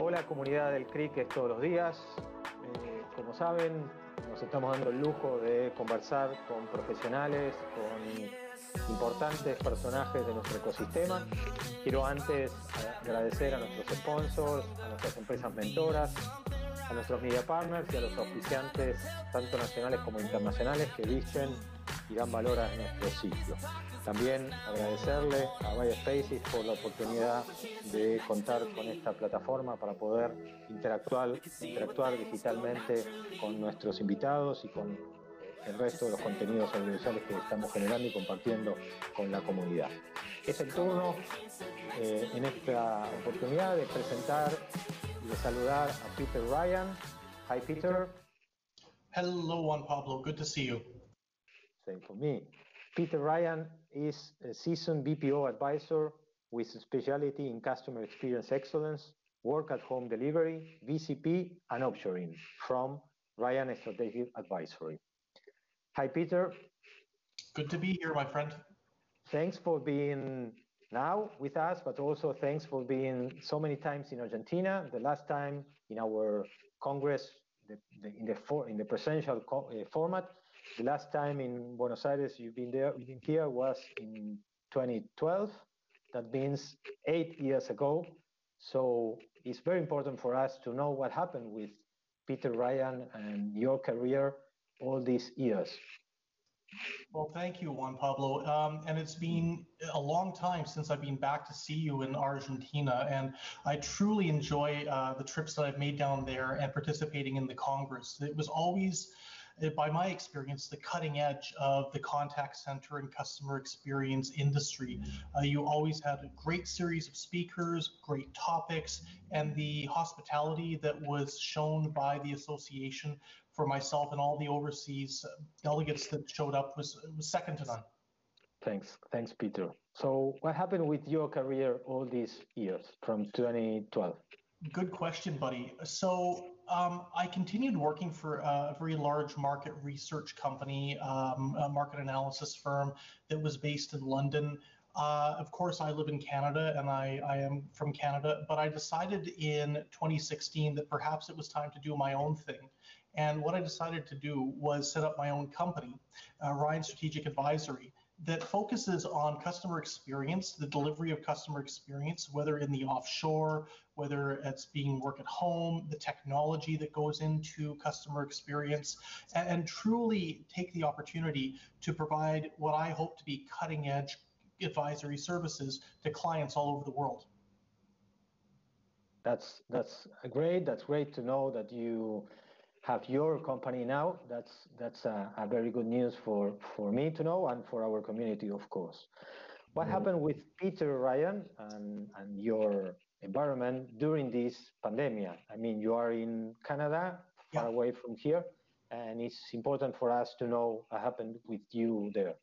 Hola comunidad del CRIC es todos los días. Eh, como saben, nos estamos dando el lujo de conversar con profesionales, con importantes personajes de nuestro ecosistema. Quiero antes agradecer a nuestros sponsors, a nuestras empresas mentoras, a nuestros media partners y a los auspiciantes, tanto nacionales como internacionales, que dicen y dan valor a nuestro sitio. También agradecerle a Vaya Spaces por la oportunidad de contar con esta plataforma para poder interactuar, interactuar digitalmente con nuestros invitados y con el resto de los contenidos audiovisuales que estamos generando y compartiendo con la comunidad. Es el turno eh, en esta oportunidad de presentar y de saludar a Peter Ryan. Hi Peter. Hello Juan Pablo, good to see you. Same for me. Peter Ryan is a seasoned BPO advisor with specialty in customer experience excellence, work at home delivery, BCP, and offshoring from Ryan Strategic Advisory. Hi, Peter. Good to be here, my friend. Thanks for being now with us, but also thanks for being so many times in Argentina. The last time in our Congress, the, the, in the for, in the presidential co- uh, format, the last time in Buenos Aires you've been there, you've been here was in 2012. That means eight years ago. So it's very important for us to know what happened with Peter Ryan and your career all these years. Well, thank you, Juan Pablo. Um, and it's been a long time since I've been back to see you in Argentina, and I truly enjoy uh, the trips that I've made down there and participating in the Congress. It was always by my experience, the cutting edge of the contact center and customer experience industry. Uh, you always had a great series of speakers, great topics, and the hospitality that was shown by the association for myself and all the overseas delegates that showed up was, was second to none. Thanks, thanks, Peter. So, what happened with your career all these years from 2012? Good question, buddy. So um, I continued working for a very large market research company, um, a market analysis firm that was based in London. Uh, of course, I live in Canada and I, I, am from Canada, but I decided in 2016 that perhaps it was time to do my own thing. And what I decided to do was set up my own company, uh, Ryan Strategic Advisory that focuses on customer experience, the delivery of customer experience, whether in the offshore, whether it's being work at home, the technology that goes into customer experience, and, and truly take the opportunity to provide what I hope to be cutting edge advisory services to clients all over the world. That's that's great. That's great to know that you have your company now. That's that's a, a, very good news for for me to know and for our community, of course. What mm-hmm. happened with Peter Ryan and and your environment during this pandemic? I mean, you are in Canada, far yeah. away from here, and it's important for us to know what happened with you there.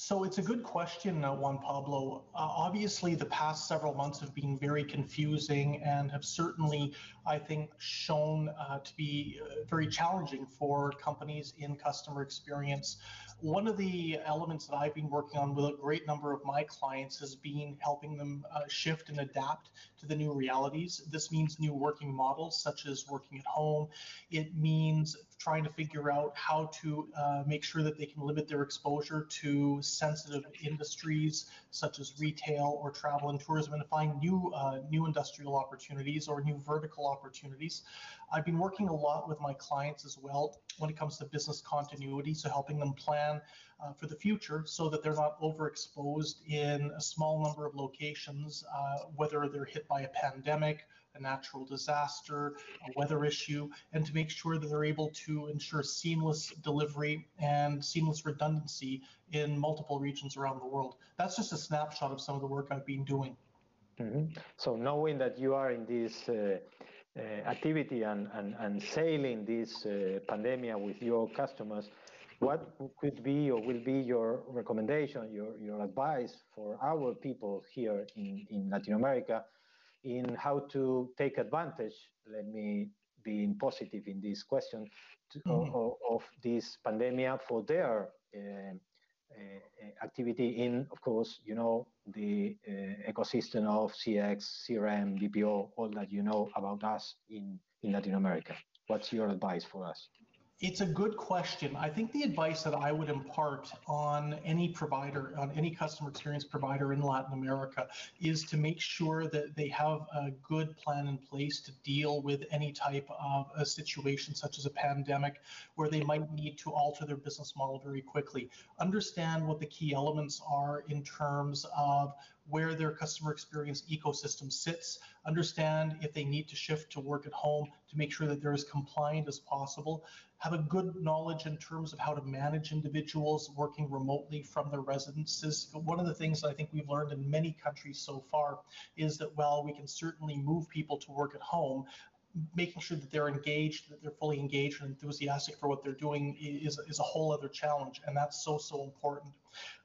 So it's a good question, uh, Juan Pablo. Uh, obviously, the past several months have been very confusing and have certainly, I think, shown uh, to be uh, very challenging for companies in customer experience. One of the elements that I've been working on with a great number of my clients has been helping them uh, shift and adapt to the new realities. This means new working models, such as working at home. It means trying to figure out how to uh, make sure that they can limit their exposure to sensitive industries such as retail or travel and tourism and find new uh, new industrial opportunities or new vertical opportunities. I've been working a lot with my clients as well when it comes to business continuity, so helping them plan uh, for the future so that they're not overexposed in a small number of locations, uh, whether they're hit by a pandemic, a natural disaster, a weather issue, and to make sure that they're able to ensure seamless delivery and seamless redundancy in multiple regions around the world. That's just a snapshot of some of the work I've been doing. Mm-hmm. So knowing that you are in this uh, activity and, and, and sailing this uh, pandemic with your customers, what could be or will be your recommendation, your, your advice for our people here in, in Latin America in how to take advantage, let me be positive in this question, to, mm-hmm. of, of, this pandemic for their uh, uh, activity in, of course, you know, the uh, ecosystem of CX, CRM, BPO, all that you know about us in Latin America. What's your advice for us? It's a good question. I think the advice that I would impart on any provider, on any customer experience provider in Latin America, is to make sure that they have a good plan in place to deal with any type of a situation, such as a pandemic, where they might need to alter their business model very quickly. Understand what the key elements are in terms of where their customer experience ecosystem sits, understand if they need to shift to work at home to make sure that they're as compliant as possible, have a good knowledge in terms of how to manage individuals working remotely from their residences. One of the things I think we've learned in many countries so far is that while we can certainly move people to work at home, making sure that they're engaged, that they're fully engaged and enthusiastic for what they're doing is, is a whole other challenge. And that's so, so important.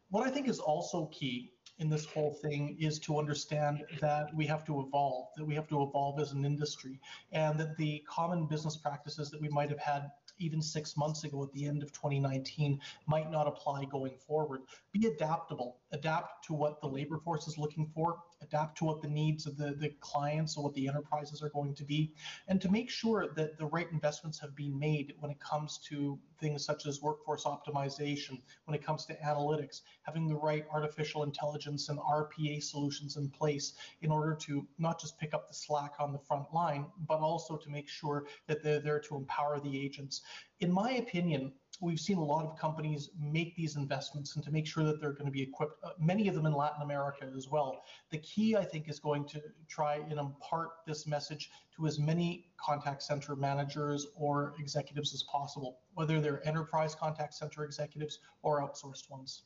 What I think is also key in this whole thing is to understand that we have to evolve, that we have to evolve as an industry, and that the common business practices that we might have had even six months ago at the end of 2019 might not apply going forward. Be adaptable, adapt to what the labor force is looking for, adapt to what the needs of the, the clients or what the enterprises are going to be, and to make sure that the right investments have been made when it comes to things such as workforce optimization, when it comes to analytics, having the right artificial intelligence and RPA solutions in place in order to not just pick up the slack on the front line, but also to make sure that they're there to empower the agents. In my opinion, we've seen a lot of companies make these investments and to make sure that they're going to be equipped, uh, many of them in Latin America as well. The key, I think, is going to try and impart this message to as many contact center managers or executives as possible, whether they're enterprise contact center executives or outsourced ones.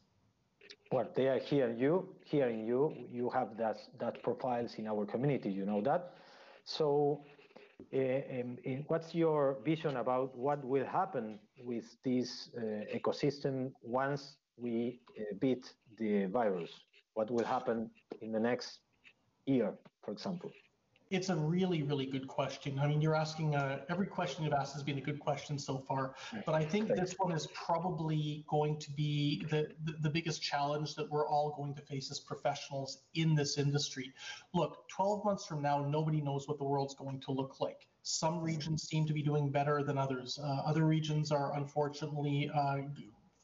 Well, they are hearing you, hearing you. You have that that profiles in our community. You know that. So what's your vision about what will happen with this uh, ecosystem once we uh, beat the virus? What will happen in the next year, for example? It's a really, really good question. I mean, you're asking uh, every question you've asked has been a good question so far, but I think this one is probably going to be the, the, the biggest challenge that we're all going to face as professionals in this industry. Look, 12 months from now, nobody knows what the world's going to look like. Some regions seem to be doing better than others. Uh, other regions are unfortunately uh,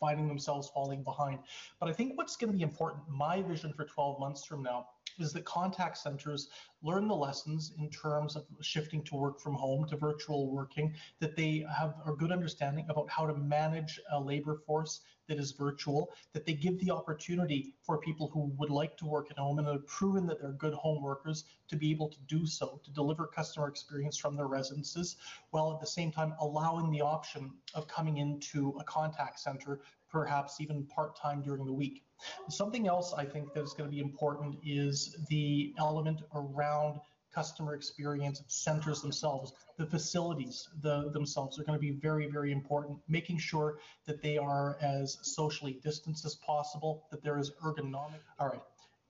finding themselves falling behind. But I think what's going to be important, my vision for 12 months from now, is that contact centers learn the lessons in terms of shifting to work from home to virtual working, that they have a good understanding about how to manage a labor force that is virtual, that they give the opportunity for people who would like to work at home and have proven that they're good home workers to be able to do so, to deliver customer experience from their residences, while at the same time allowing the option of coming into a contact center, perhaps even part-time during the week. Something else I think that is going to be important is the element around customer experience centers themselves. The facilities the, themselves are going to be very, very important, making sure that they are as socially distanced as possible, that there is ergonomic. All right.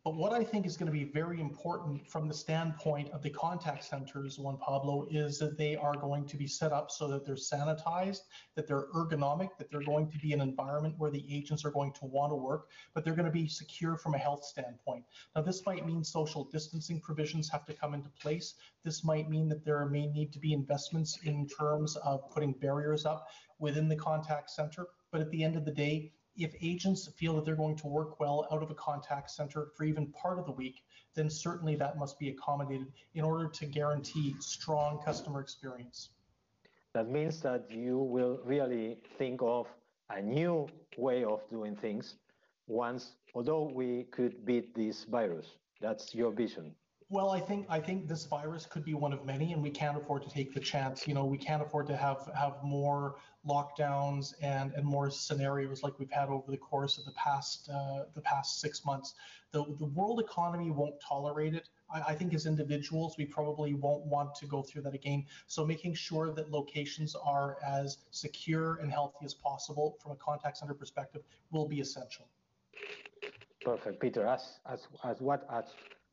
But what I think is going to be very important from the standpoint of the contact centers, Juan Pablo, is that they are going to be set up so that they're sanitized, that they're ergonomic, that they're going to be an environment where the agents are going to want to work, but they're going to be secure from a health standpoint. Now, this might mean social distancing provisions have to come into place. This might mean that there may need to be investments in terms of putting barriers up within the contact center. But at the end of the day, if agents feel that they're going to work well out of a contact center for even part of the week, then certainly that must be accommodated in order to guarantee strong customer experience. That means that you will really think of a new way of doing things once, although we could beat this virus. That's your vision. Well, I think I think this virus could be one of many, and we can't afford to take the chance. You know, we can't afford to have have more lockdowns and and more scenarios like we've had over the course of the past uh, the past six months. The the world economy won't tolerate it. I, I think as individuals, we probably won't want to go through that again. So making sure that locations are as secure and healthy as possible from a contact center perspective will be essential. Perfect, Peter. As as as what as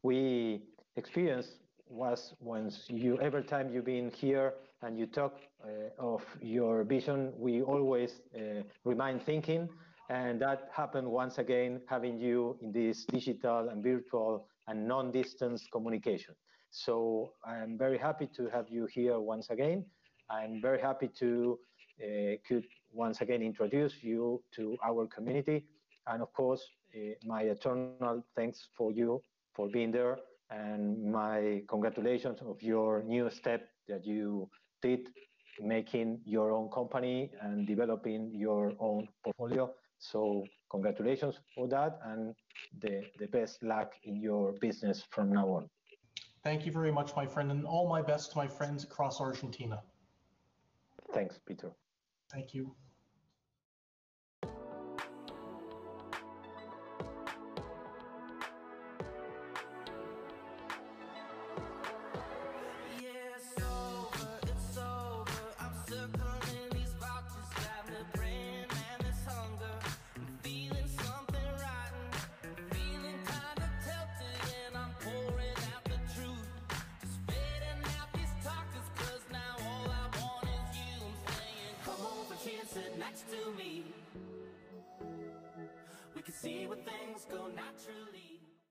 we experience was once you every time you've been here and you talk uh, of your vision, we always uh, remind thinking And that happened once again, having you in this digital and virtual and non-distance communication. So I'm very happy to have you here once again. I'm very happy to uh, could once again introduce you to our community. And of course, uh, my eternal thanks for you for being there and my congratulations of your new step that you did making your own company and developing your own portfolio. So congratulations for that and the, the best luck in your business from now on. Thank you very much, my friend, and all my best to my friends across Argentina. Thanks, Peter. Thank you.